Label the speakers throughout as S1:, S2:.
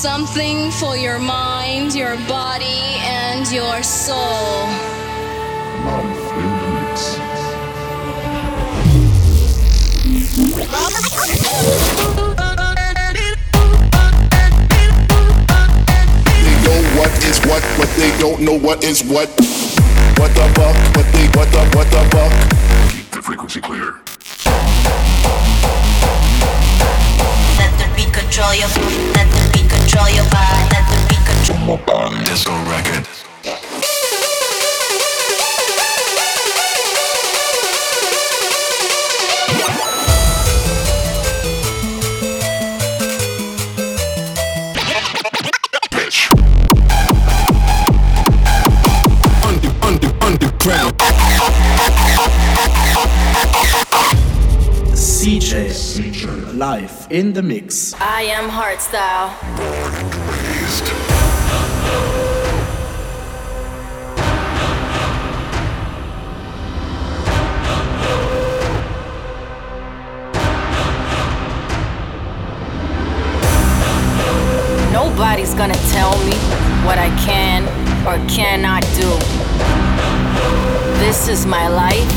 S1: Something for your mind, your body, and your soul.
S2: Love in the.
S3: They know what is what, but they don't know what is what. What the fuck? What they? What the? What the fuck?
S2: Keep the frequency clear.
S4: Control your Let the beat control your body Let the beat control your body.
S2: Disco record. Pitch.
S3: Under, under, underground.
S5: CJ live in the mix.
S1: I am hardstyle.
S2: Raised.
S1: Nobody's gonna tell me what I can or cannot do. This is my life.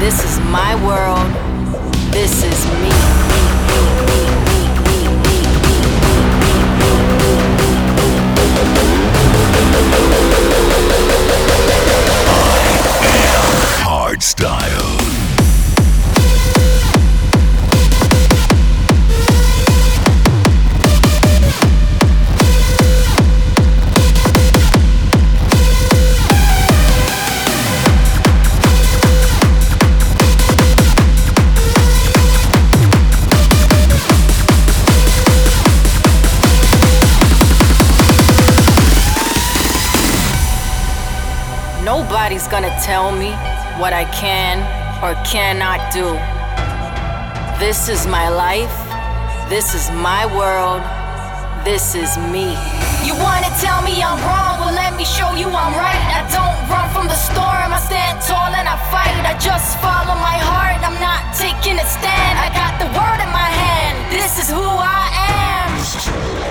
S1: This is my world. This is me.
S2: Hard style.
S1: Tell me what I can or cannot do. This is my life. This is my world. This is me.
S6: You wanna tell me I'm wrong? Well, let me show you I'm right. I don't run from the storm. I stand tall and I fight. I just follow my heart. I'm not taking a stand. I got the word in my hand. This is who I am.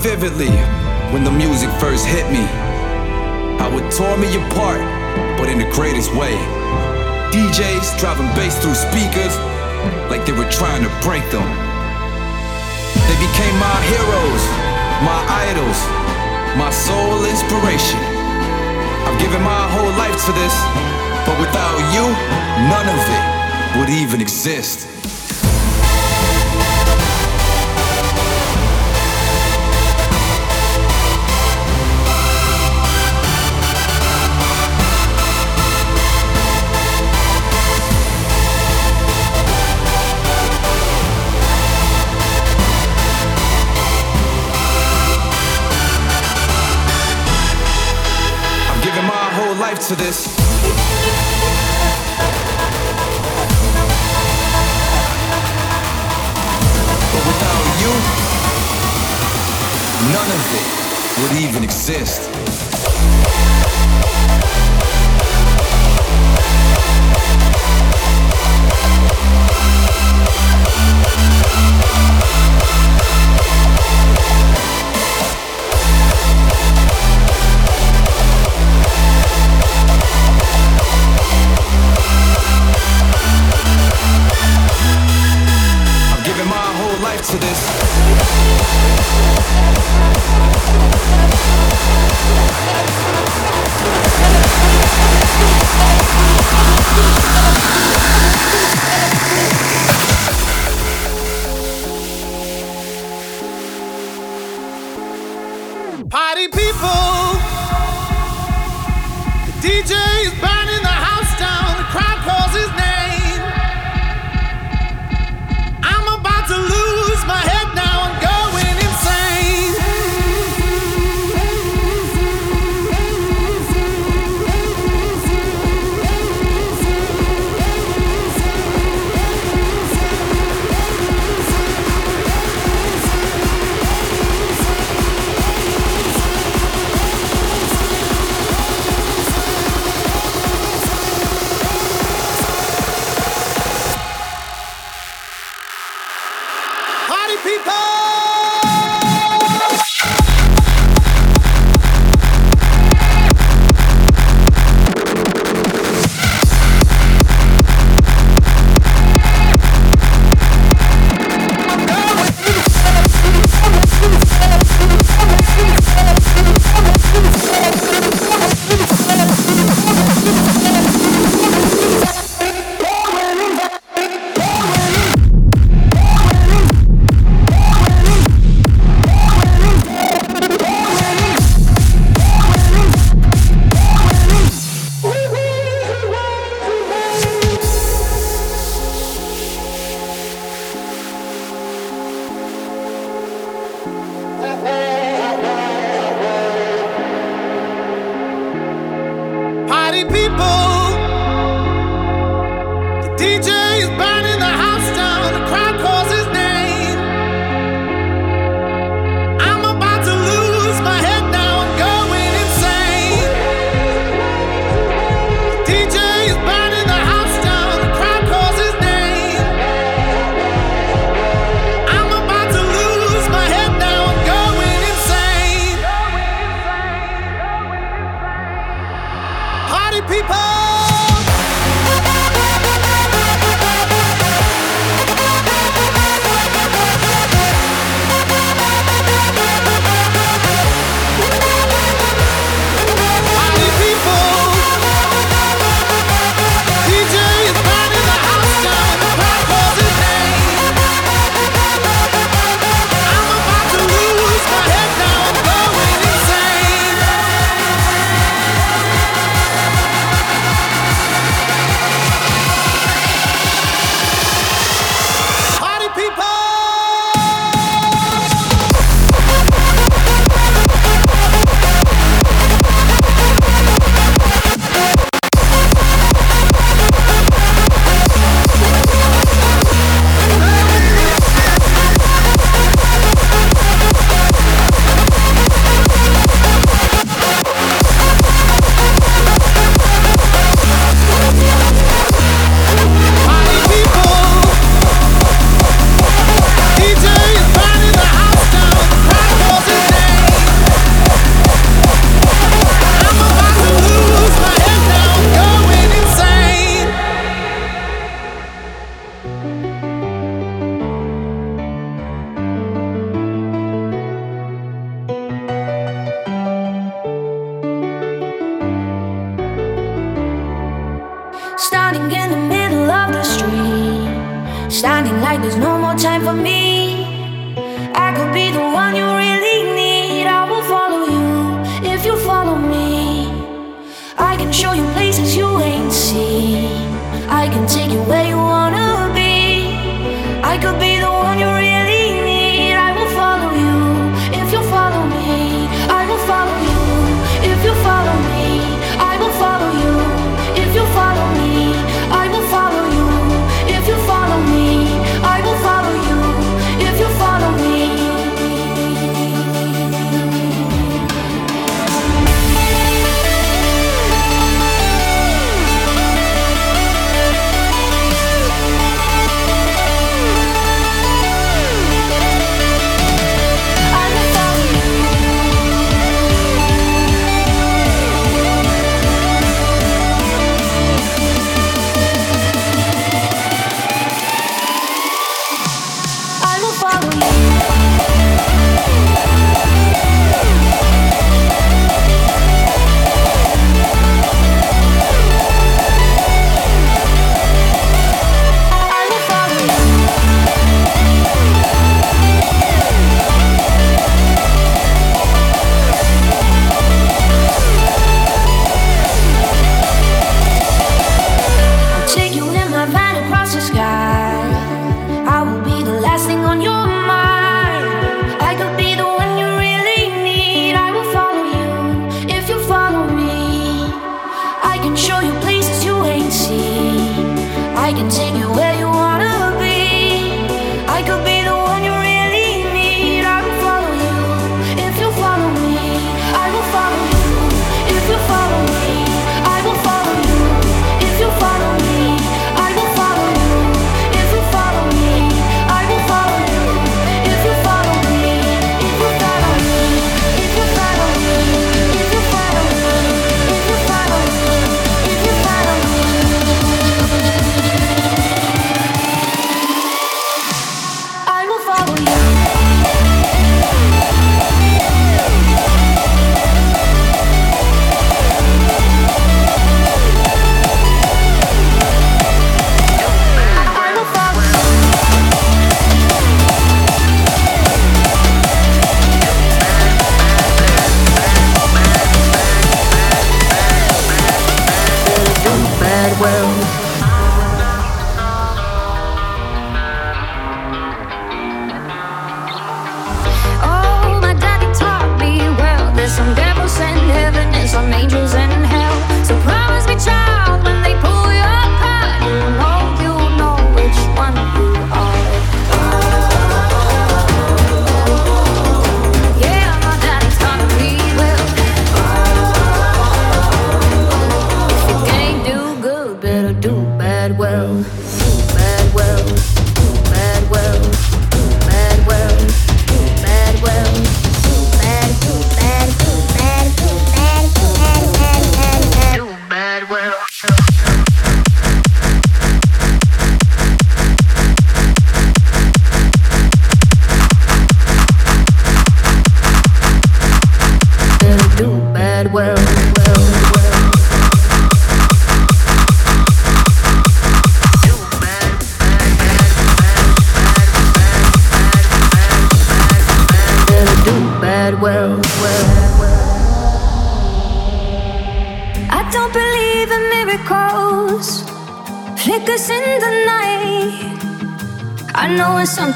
S7: Vividly when the music first hit me. How it tore me apart, but in the greatest way. DJs driving bass through speakers like they were trying to break them. They became my heroes, my idols, my sole inspiration. I've given my whole life to this, but without you, none of it would even exist. Life to this. But without you, none of it would even exist.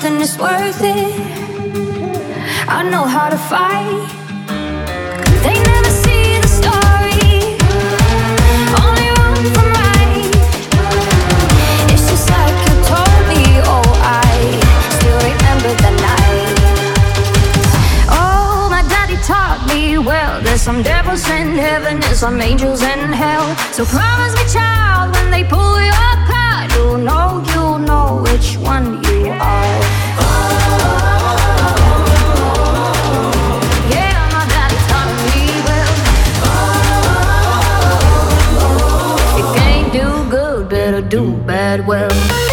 S8: nothing is
S9: worth it. I know how to fight. They never see the story. Only run from right. It's just like you told me. Oh, I still remember the night. Oh, my daddy taught me well. There's some devils in heaven, and some angels in hell. So promise me, child, when they pull you. wide world.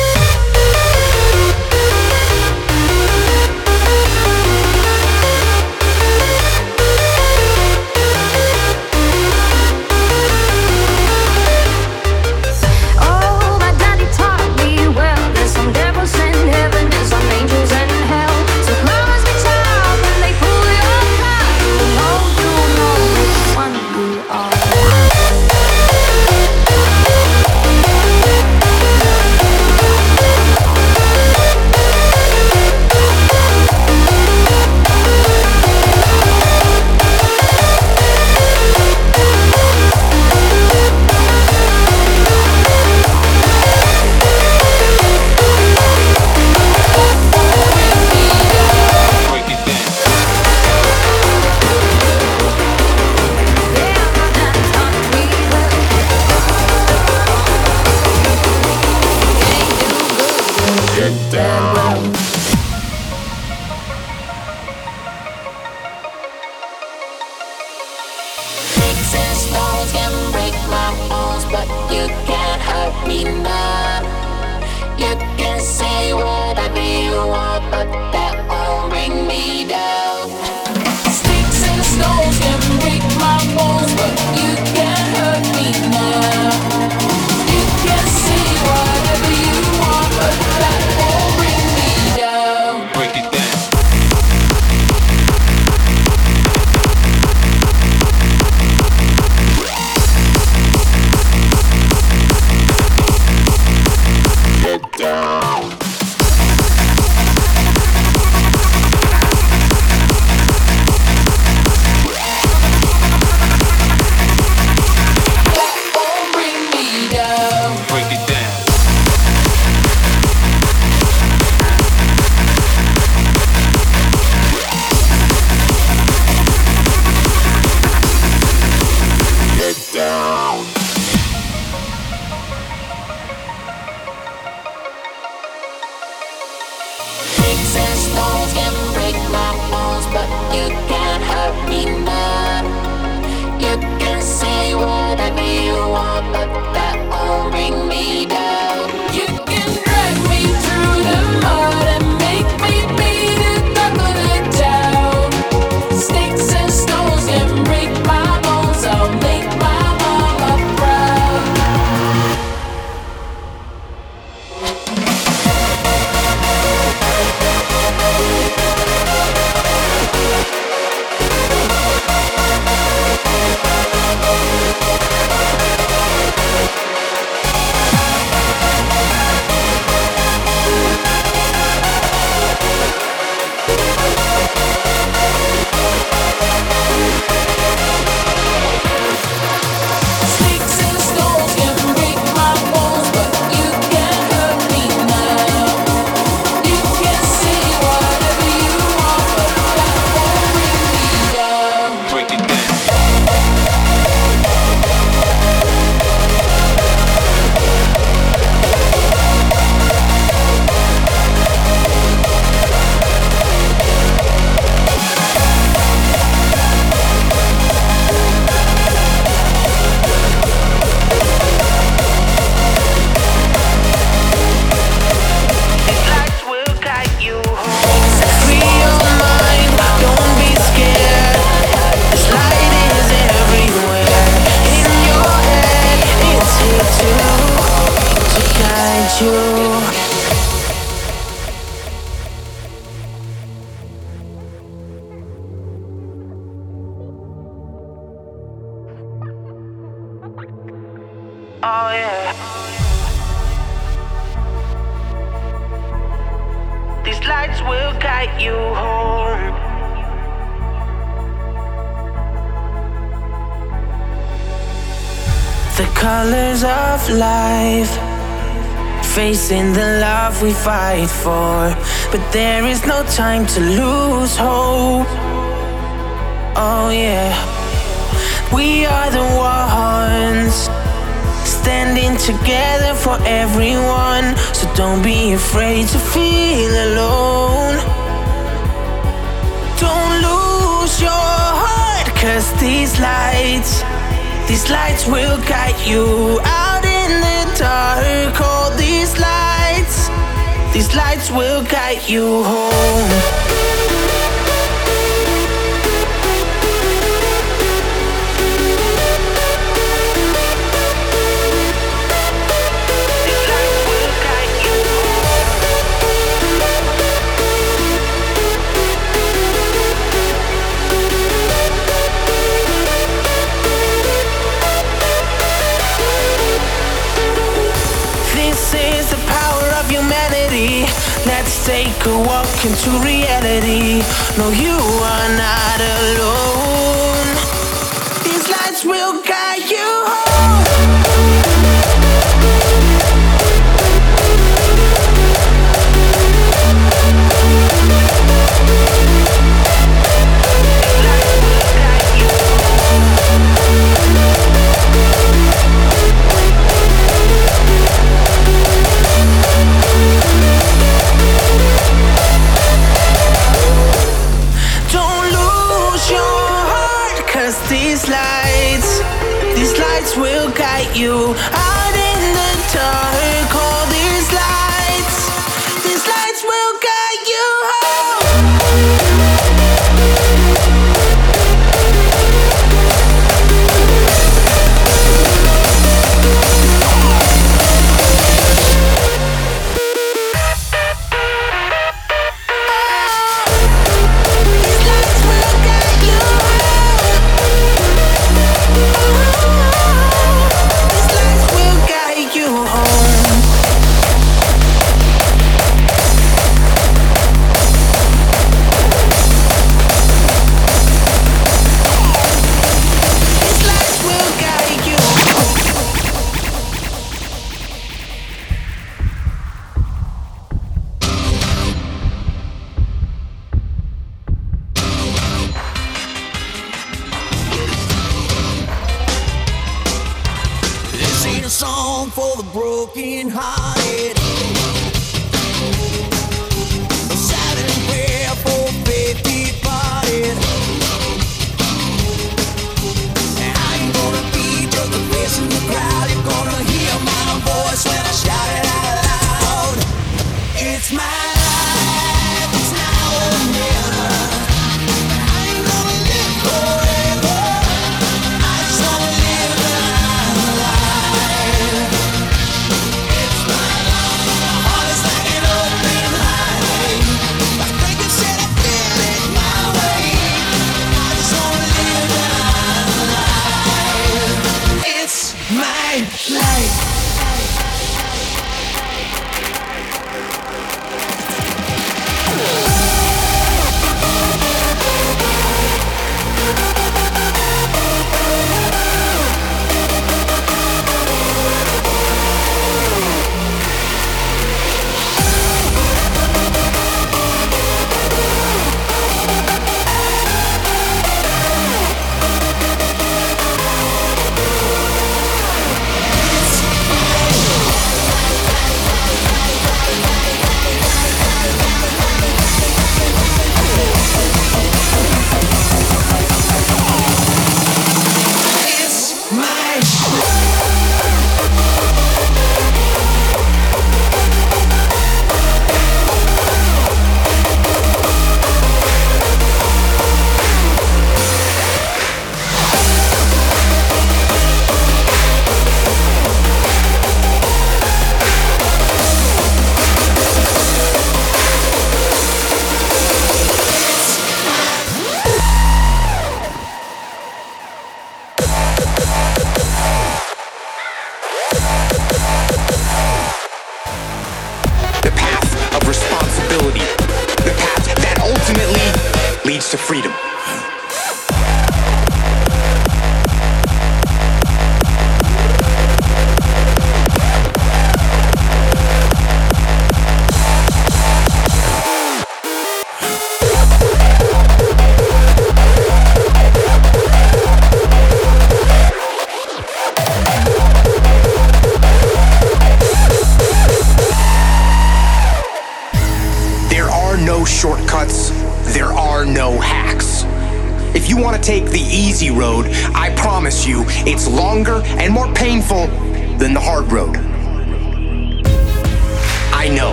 S10: Chasing the love we fight for. But there is no time to lose hope. Oh, yeah. We are the ones standing together for everyone. So don't be afraid to feel alone. Don't lose your heart, cause these lights, these lights will guide you out in the dark. All these lights, these lights will guide you home. Take a walk into reality. No, you are not alone.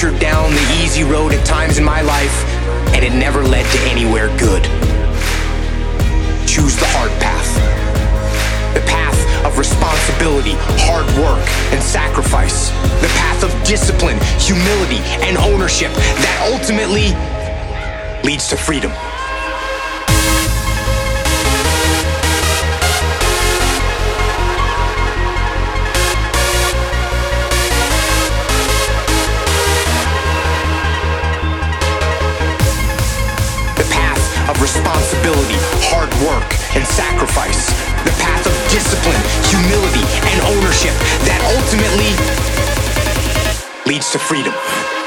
S11: ventured down the
S12: easy road at times in my life, and it never led to anywhere good. Choose the hard path. The path of responsibility, hard work, and sacrifice.
S13: The path of discipline, humility,
S14: and ownership that ultimately leads to
S15: freedom. responsibility, hard work, and sacrifice. The path of discipline, humility, and
S16: ownership that ultimately leads to freedom.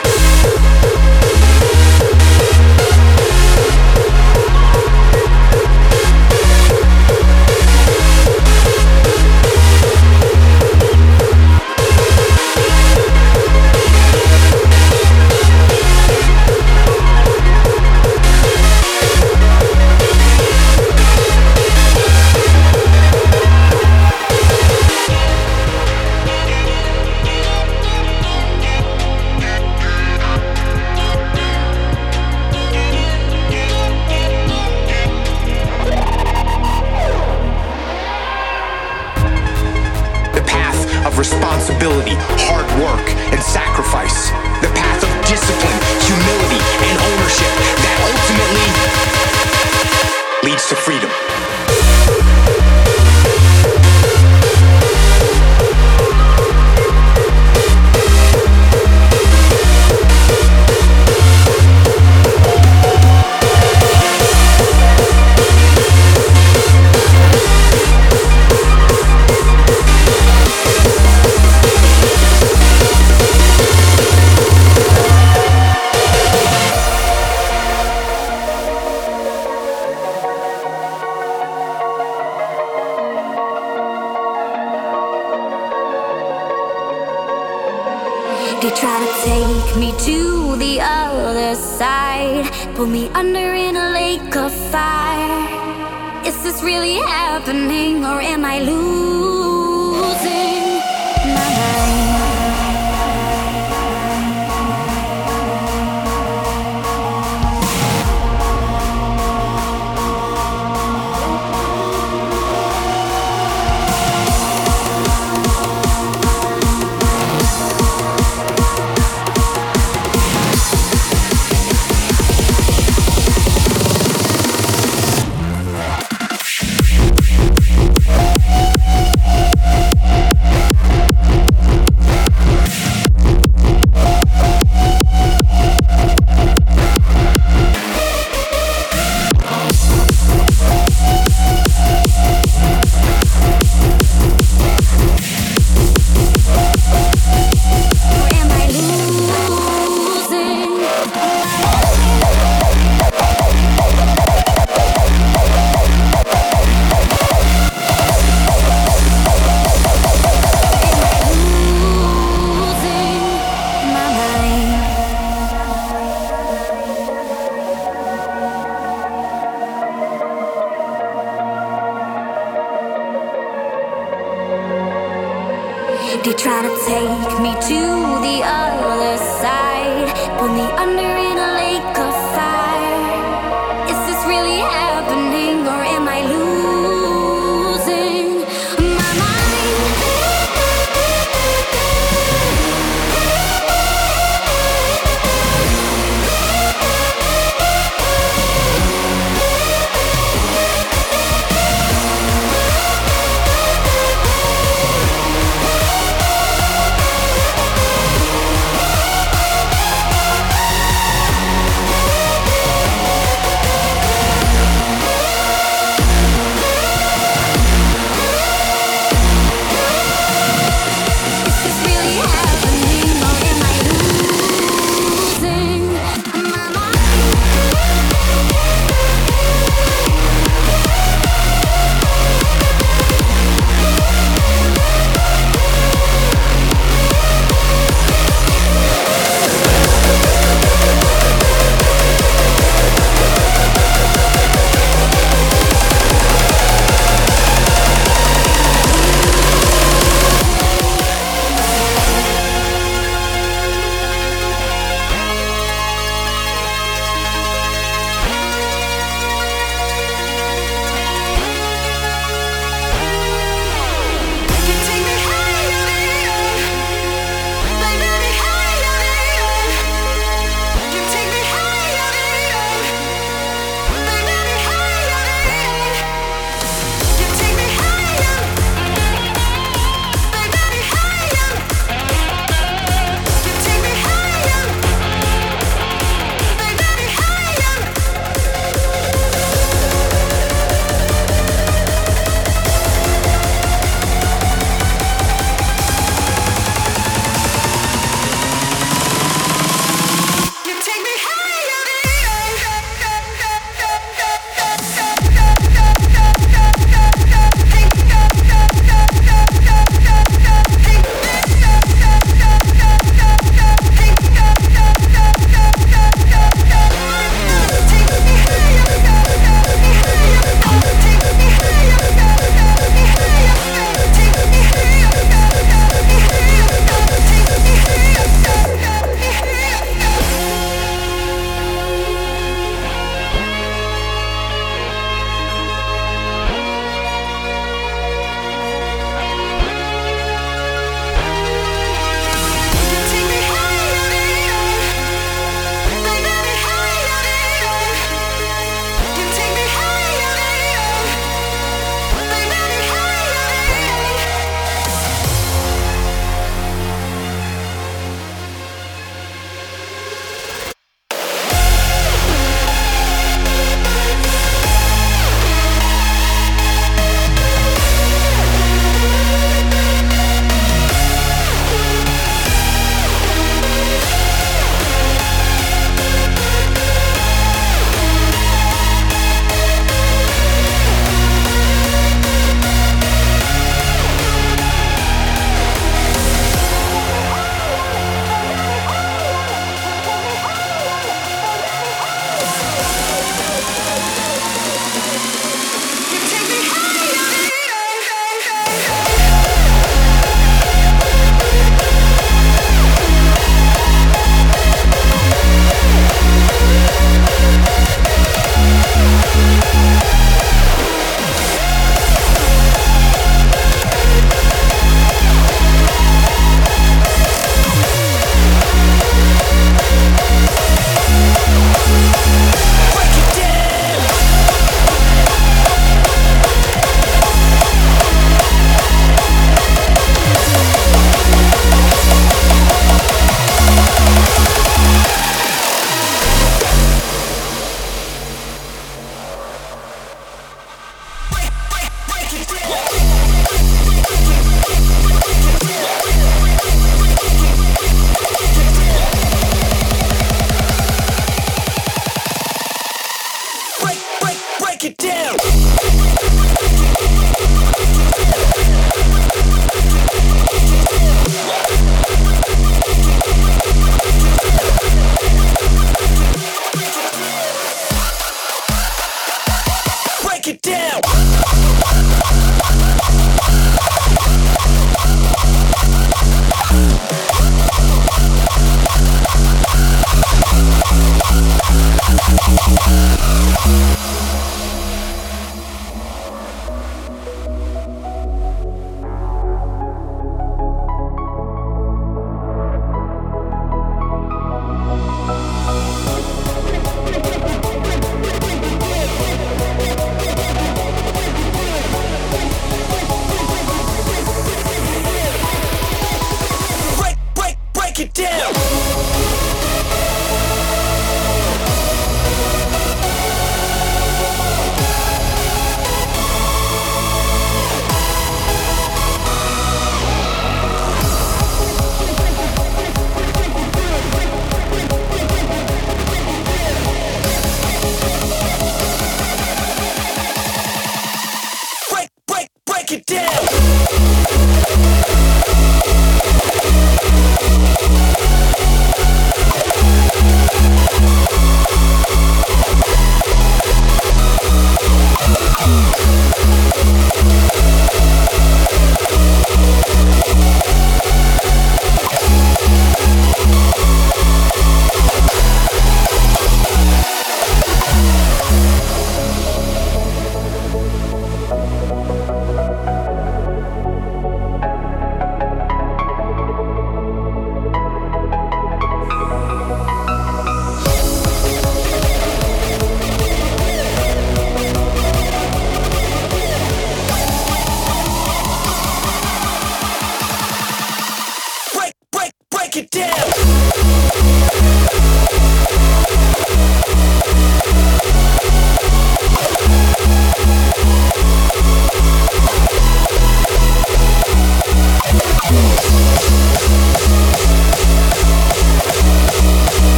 S16: Under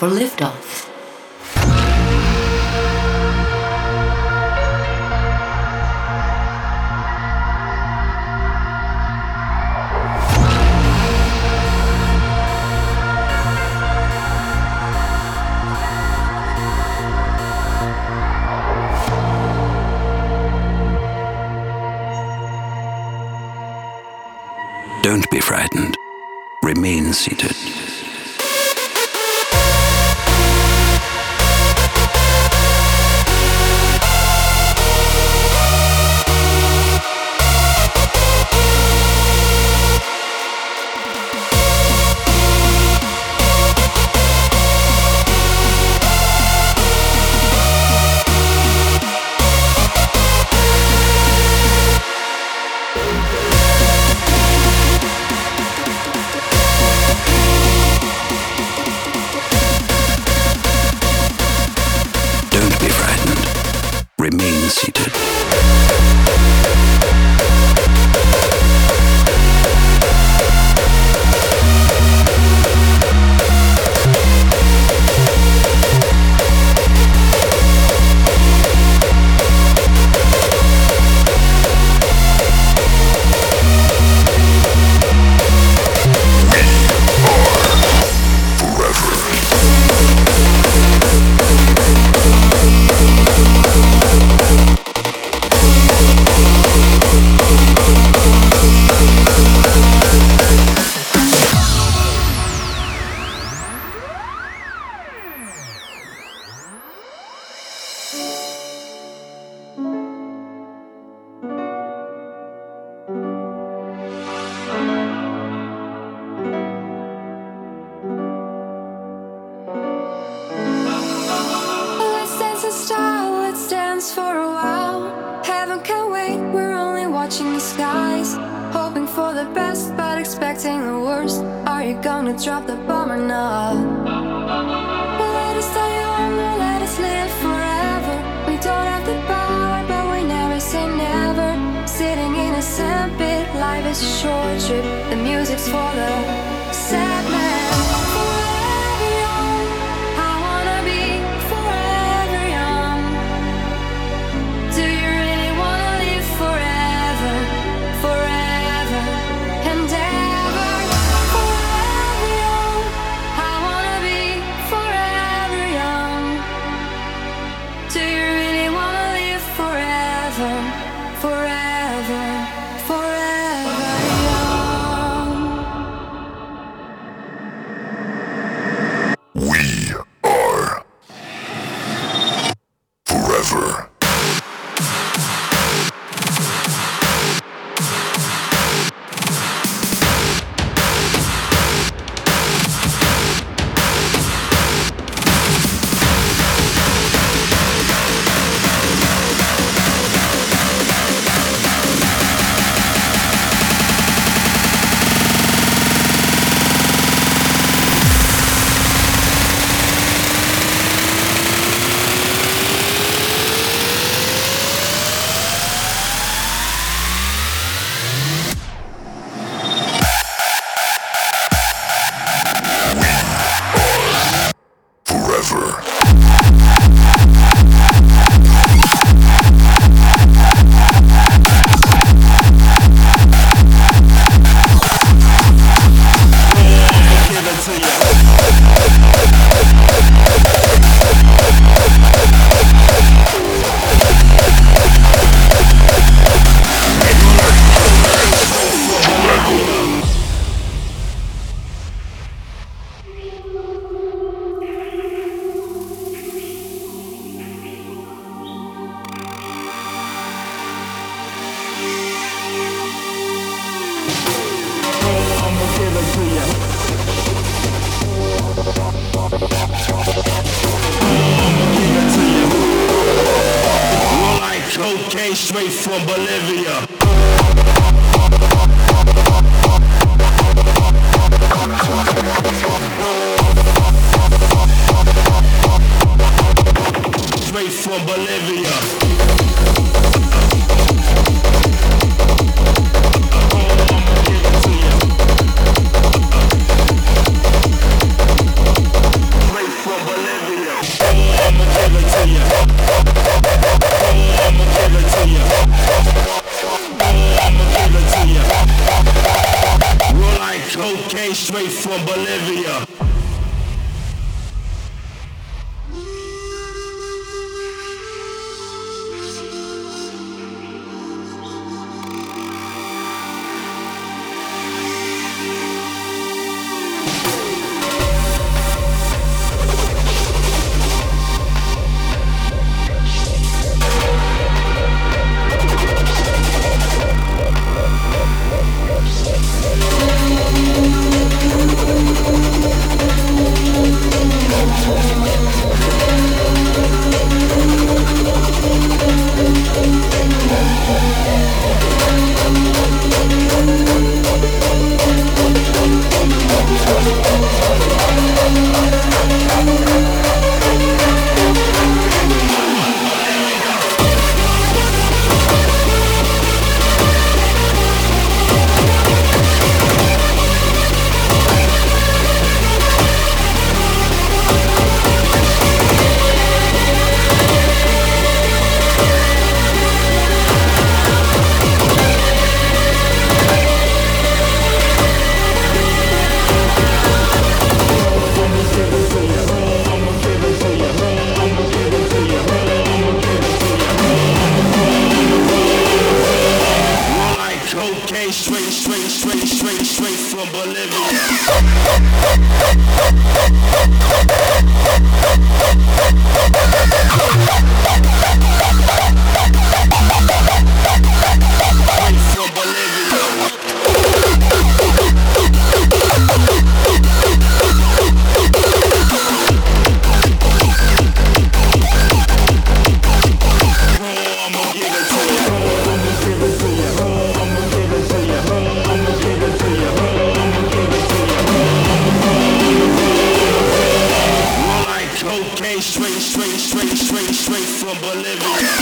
S16: for liftoff. Straight, straight, straight, straight, straight from Bolivia.